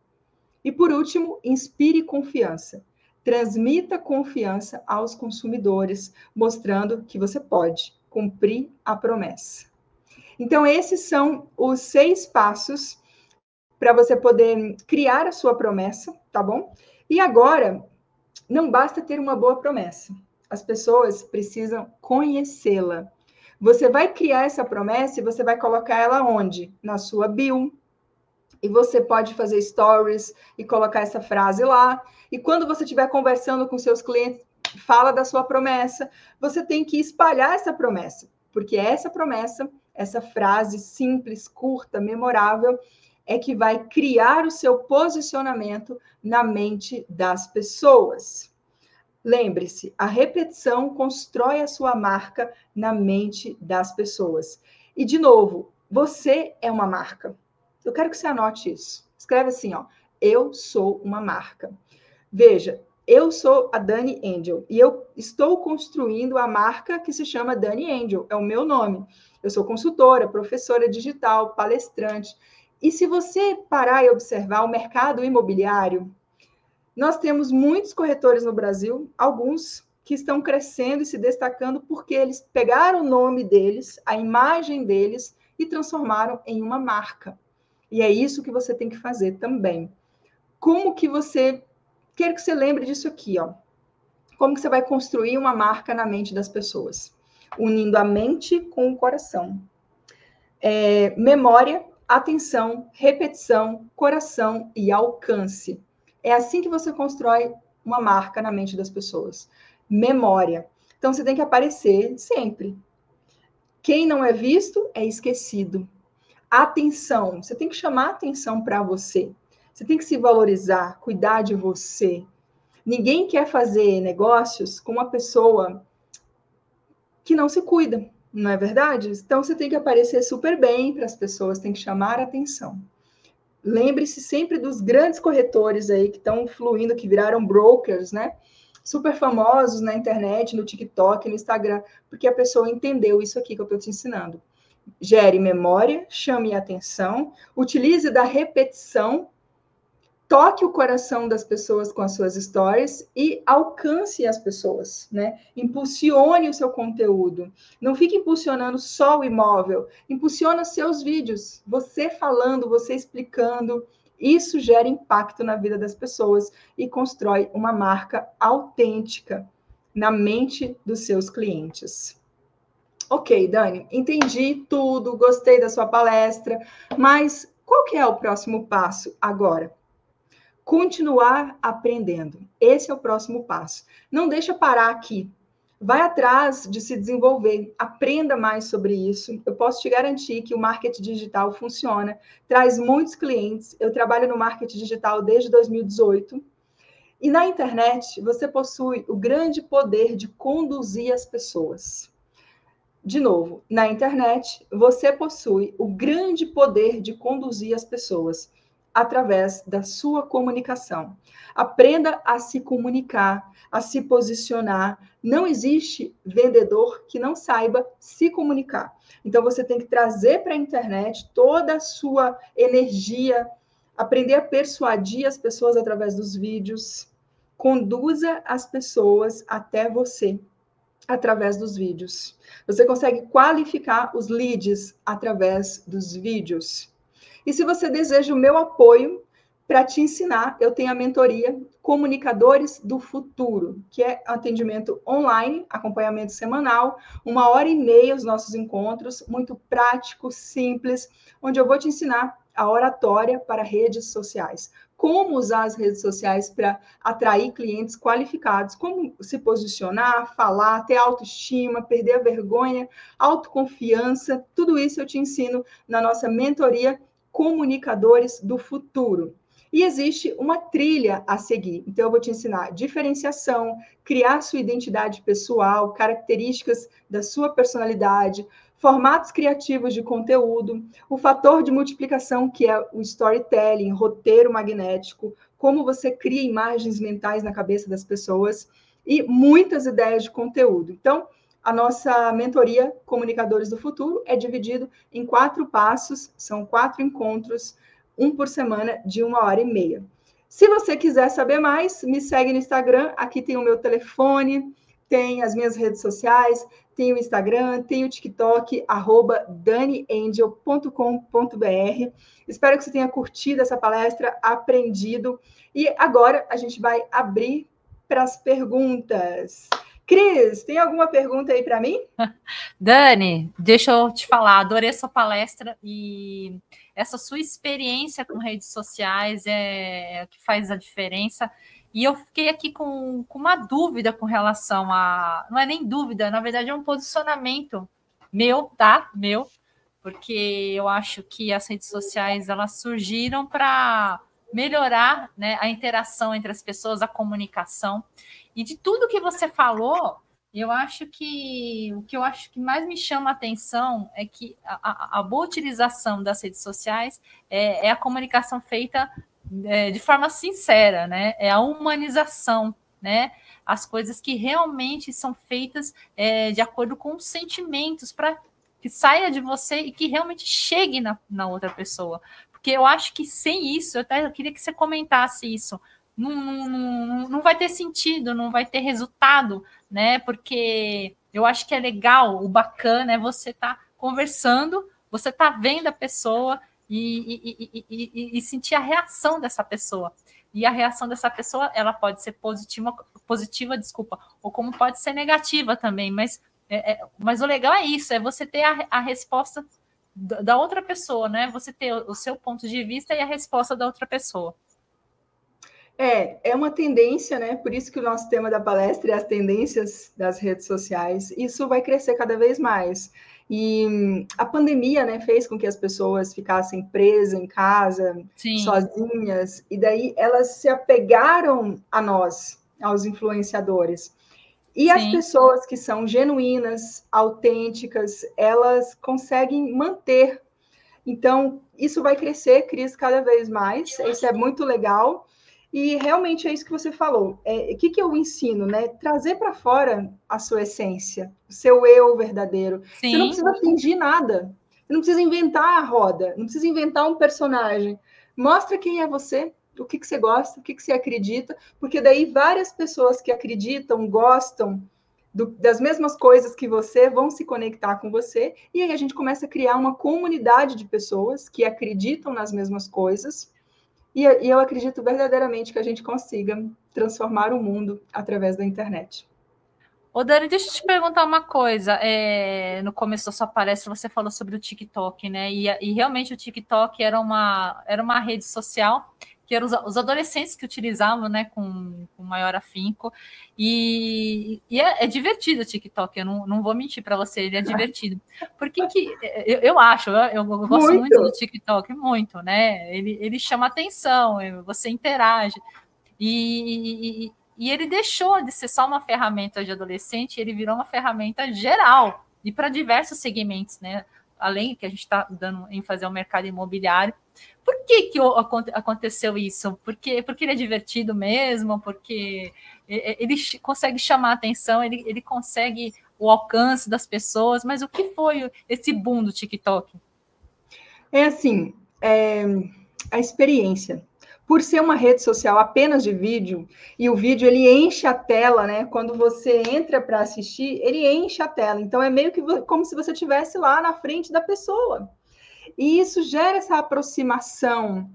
E por último, inspire confiança. Transmita confiança aos consumidores, mostrando que você pode cumprir a promessa. Então, esses são os seis passos para você poder criar a sua promessa, tá bom? E agora, não basta ter uma boa promessa. As pessoas precisam conhecê-la. Você vai criar essa promessa e você vai colocar ela onde? Na sua bio. E você pode fazer stories e colocar essa frase lá. E quando você estiver conversando com seus clientes, fala da sua promessa. Você tem que espalhar essa promessa, porque essa promessa, essa frase simples, curta, memorável, é que vai criar o seu posicionamento na mente das pessoas. Lembre-se, a repetição constrói a sua marca na mente das pessoas. E, de novo, você é uma marca. Eu quero que você anote isso. Escreve assim, ó. Eu sou uma marca. Veja, eu sou a Dani Angel e eu estou construindo a marca que se chama Dani Angel, é o meu nome. Eu sou consultora, professora digital, palestrante. E se você parar e observar o mercado imobiliário, nós temos muitos corretores no Brasil, alguns que estão crescendo e se destacando porque eles pegaram o nome deles, a imagem deles e transformaram em uma marca. E é isso que você tem que fazer também. Como que você quero que você lembre disso aqui, ó. Como que você vai construir uma marca na mente das pessoas? Unindo a mente com o coração. É, memória, atenção, repetição, coração e alcance. É assim que você constrói uma marca na mente das pessoas. Memória. Então você tem que aparecer sempre. Quem não é visto é esquecido. Atenção. Você tem que chamar atenção para você. Você tem que se valorizar, cuidar de você. Ninguém quer fazer negócios com uma pessoa que não se cuida, não é verdade? Então você tem que aparecer super bem para as pessoas, tem que chamar a atenção. Lembre-se sempre dos grandes corretores aí que estão fluindo, que viraram brokers, né? Super famosos na internet, no TikTok, no Instagram, porque a pessoa entendeu isso aqui que eu estou te ensinando. Gere memória, chame atenção, utilize da repetição toque o coração das pessoas com as suas histórias e alcance as pessoas, né? Impulsione o seu conteúdo. Não fique impulsionando só o imóvel, impulsiona seus vídeos, você falando, você explicando. Isso gera impacto na vida das pessoas e constrói uma marca autêntica na mente dos seus clientes. Ok, Dani, entendi tudo, gostei da sua palestra, mas qual que é o próximo passo agora? Continuar aprendendo. Esse é o próximo passo. Não deixa parar aqui. Vai atrás de se desenvolver, aprenda mais sobre isso. Eu posso te garantir que o marketing digital funciona, traz muitos clientes. Eu trabalho no marketing digital desde 2018. E na internet, você possui o grande poder de conduzir as pessoas. De novo, na internet, você possui o grande poder de conduzir as pessoas através da sua comunicação. Aprenda a se comunicar, a se posicionar. Não existe vendedor que não saiba se comunicar. Então você tem que trazer para a internet toda a sua energia, aprender a persuadir as pessoas através dos vídeos. Conduza as pessoas até você através dos vídeos. Você consegue qualificar os leads através dos vídeos. E se você deseja o meu apoio para te ensinar, eu tenho a mentoria Comunicadores do Futuro, que é atendimento online, acompanhamento semanal, uma hora e meia os nossos encontros, muito prático, simples, onde eu vou te ensinar a oratória para redes sociais. Como usar as redes sociais para atrair clientes qualificados, como se posicionar, falar, ter autoestima, perder a vergonha, autoconfiança, tudo isso eu te ensino na nossa mentoria comunicadores do futuro. E existe uma trilha a seguir. Então, eu vou te ensinar diferenciação, criar sua identidade pessoal, características da sua personalidade, formatos criativos de conteúdo, o fator de multiplicação, que é o storytelling, roteiro magnético, como você cria imagens mentais na cabeça das pessoas e muitas ideias de conteúdo. Então, a nossa mentoria Comunicadores do Futuro é dividido em quatro passos, são quatro encontros, um por semana, de uma hora e meia. Se você quiser saber mais, me segue no Instagram, aqui tem o meu telefone, tem as minhas redes sociais, tem o Instagram, tem o TikTok, arroba daniangel.com.br. Espero que você tenha curtido essa palestra, aprendido. E agora a gente vai abrir para as perguntas. Cris, tem alguma pergunta aí para mim? *laughs* Dani, deixa eu te falar, adorei essa palestra e essa sua experiência com redes sociais é, é o que faz a diferença. E eu fiquei aqui com, com uma dúvida com relação a. Não é nem dúvida, na verdade é um posicionamento meu, tá? Meu, porque eu acho que as redes sociais elas surgiram para melhorar né, a interação entre as pessoas, a comunicação. E de tudo que você falou, eu acho que o que eu acho que mais me chama a atenção é que a, a, boa utilização das redes sociais é, é a comunicação feita é, de forma sincera, né? É a humanização, né? As coisas que realmente são feitas é, de acordo com os sentimentos para que saia de você e que realmente chegue na, na outra pessoa. Porque eu acho que sem isso, eu até queria que você comentasse isso. Não, não, não vai ter sentido, não vai ter resultado, né? Porque eu acho que é legal, o bacana é você estar tá conversando, você tá vendo a pessoa e, e, e, e, sentir a reação dessa pessoa. E a reação dessa pessoa, ela pode ser positiva, positiva, desculpa, ou como pode ser negativa também, mas é, é, mas o legal é isso, é você ter a, a resposta da outra pessoa, né? Você ter o seu ponto de vista e a resposta da outra pessoa. É, é uma tendência, né? Por isso que o nosso tema da palestra é as tendências das redes sociais. Isso vai crescer cada vez mais. E hum, a pandemia, né, fez com que as pessoas ficassem presas em casa, Sim. sozinhas, e daí elas se apegaram a nós, aos influenciadores. E Sim. as pessoas que são genuínas, autênticas, elas conseguem manter. Então, isso vai crescer, Cris, cada vez mais. Isso é muito legal. E realmente é isso que você falou. É, o que, que eu ensino, né? Trazer para fora a sua essência, o seu eu verdadeiro. Sim. Você não precisa fingir nada. Você não precisa inventar a roda, não precisa inventar um personagem. Mostra quem é você, o que, que você gosta, o que, que você acredita, porque daí várias pessoas que acreditam, gostam do, das mesmas coisas que você vão se conectar com você, e aí a gente começa a criar uma comunidade de pessoas que acreditam nas mesmas coisas, e, e eu acredito verdadeiramente que a gente consiga transformar o mundo através da internet. Ô, Dani, deixa eu te perguntar uma coisa. É, no começo da sua palestra, você falou sobre o TikTok, né? E, e, realmente o TikTok era uma, era uma rede social que eram os, os adolescentes que utilizavam, né, com, com maior afinco. E, e é, é, divertido o TikTok, eu não, não vou mentir para você, ele é divertido. Porque que, eu, eu acho, eu, eu gosto muito. muito. do TikTok, muito, né? Ele, ele chama atenção, você interage. E, e, e ele deixou de ser só uma ferramenta de adolescente, ele virou uma ferramenta geral e para diversos segmentos, né? Além que a gente está dando ênfase ao mercado imobiliário, por que, que aconteceu isso? Porque, porque ele é divertido mesmo, porque ele consegue chamar atenção, ele, ele consegue o alcance das pessoas, mas o que foi esse boom do TikTok? É assim, é, a experiência. Por ser uma rede social apenas de vídeo, e o vídeo ele enche a tela, né? Quando você entra para assistir, ele enche a tela. Então é meio que como se você estivesse lá na frente da pessoa. E isso gera essa aproximação.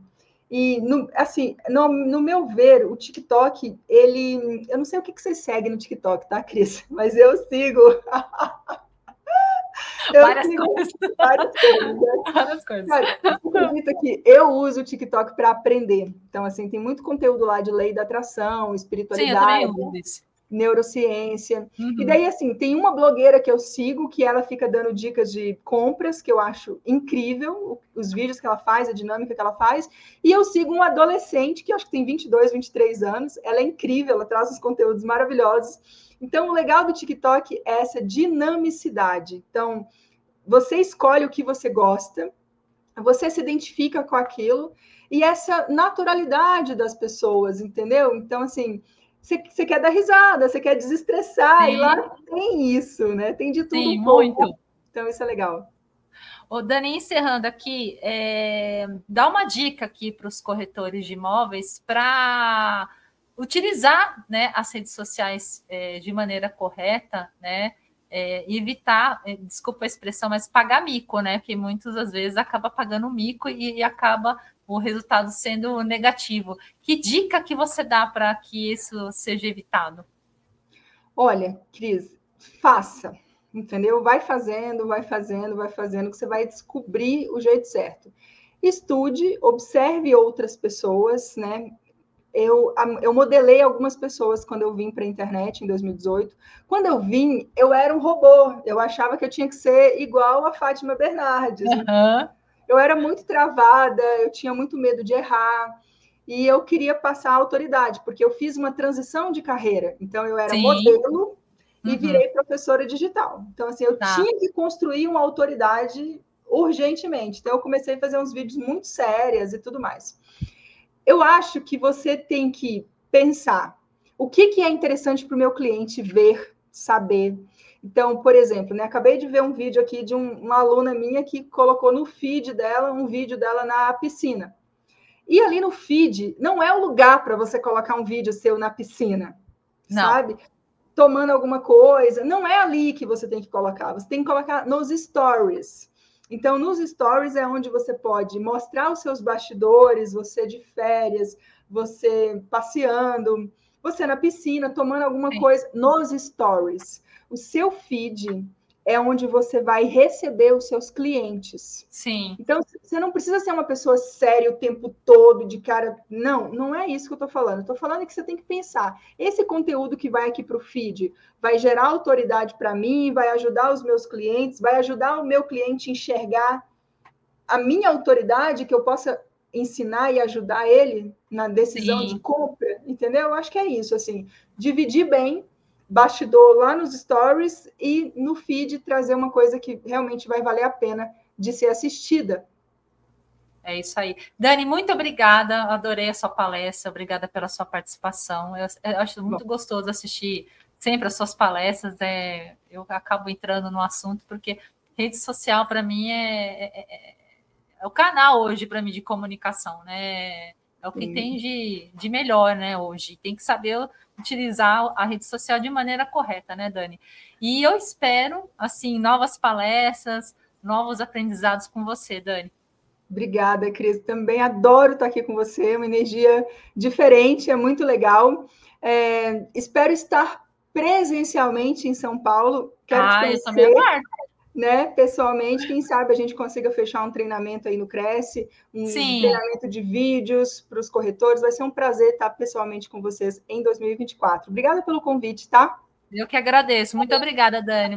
E, no, assim, no, no, meu ver, o TikTok, ele. Eu não sei o que, que você segue no TikTok, tá, Cris? *laughs* Mas eu sigo. *laughs* eu várias coisas. Várias coisas. Né? *laughs* Várias coisas. Cara, que eu uso o TikTok para aprender. Então, assim, tem muito conteúdo lá de lei da atração, espiritualidade. Sim, neurociência. Uhum. E daí, assim, tem uma blogueira que eu sigo que ela fica dando dicas de compras, que eu acho incrível, os vídeos que ela faz, a dinâmica que ela faz. E eu sigo um adolescente que acho que tem 22, 23 anos. Ela é incrível, ela traz uns conteúdos maravilhosos. Então, o legal do TikTok é essa dinamicidade. Então, você escolhe o que você gosta, você se identifica com aquilo e essa naturalidade das pessoas, entendeu? Então, assim, você, quer dar risada, você quer desestressar, Sim. e lá tem isso, né? Tem de tudo Sim, um muito. Então, isso é legal. Ô, Dani, encerrando aqui, é, dá uma dica aqui para os corretores de imóveis para utilizar né, as redes sociais é, de maneira correta, né? É, evitar, é, desculpa a expressão, mas pagar mico, né? Que muitas das vezes acaba pagando mico e, e acaba o resultado sendo negativo. Que dica que você dá para que isso seja evitado? Olha, Cris, faça, entendeu? Vai fazendo, vai fazendo, vai fazendo, que você vai descobrir o jeito certo. Estude, observe outras pessoas, né? Eu, eu modelei algumas pessoas quando eu vim para a internet em 2018. Quando eu vim, eu era um robô. Eu achava que eu tinha que ser igual a Fátima Bernardes. Uhum. Eu era muito travada, eu tinha muito medo de errar. e eu queria passar a autoridade, porque eu fiz uma transição de carreira. Então, eu era Sim. modelo e uhum. virei professora digital. Então, assim, eu tá. tinha que construir uma autoridade urgentemente. Então, eu comecei a fazer uns vídeos muito sérios e tudo mais. Eu acho que você tem que pensar o que, que é interessante para o meu cliente ver, saber. Então, por exemplo, né, acabei de ver um vídeo aqui de um, uma aluna minha que colocou no feed dela um vídeo dela na piscina. E ali no feed não é o lugar para você colocar um vídeo seu na piscina, não. sabe? Tomando alguma coisa. Não é ali que você tem que colocar. Você tem que colocar nos stories. Então, nos stories é onde você pode mostrar os seus bastidores, você de férias, você passeando, você na piscina, tomando alguma Sim. coisa, nos stories. O seu feed é onde você vai receber os seus clientes. Sim. Então, você não precisa ser uma pessoa séria o tempo todo, de cara. Não, não é isso que eu estou falando. Estou falando que você tem que pensar. Esse conteúdo que vai aqui para o feed vai gerar autoridade para mim, vai ajudar os meus clientes, vai ajudar o meu cliente a enxergar a minha autoridade, que eu possa ensinar e ajudar ele na decisão Sim. de compra, entendeu? Eu acho que é isso, assim, dividir bem bastidor lá nos stories e no feed trazer uma coisa que realmente vai valer a pena de ser assistida. É isso aí. Dani, muito obrigada. Adorei a sua palestra. Obrigada pela sua participação. Eu, eu acho muito Bom. gostoso assistir sempre as suas palestras. É, eu acabo entrando no assunto porque rede social para mim é, é, é, é, o canal hoje para mim de comunicação, né? É o que Sim. tem de, de melhor, né? Hoje tem que saber utilizar a rede social de maneira correta, né, Dani? E eu espero, assim, novas palestras, novos aprendizados com você, Dani. Obrigada, Cris. Também adoro estar aqui com você, uma energia diferente, é muito legal. É, espero estar presencialmente em São Paulo. Quero ah, eu também aguardo né, pessoalmente, quem sabe a gente consiga fechar um treinamento aí no Cresce, um Sim. treinamento de vídeos para os corretores. Vai ser um prazer estar pessoalmente com vocês em 2024. Obrigada pelo convite, tá? Eu que agradeço. Muito obrigada, Dani.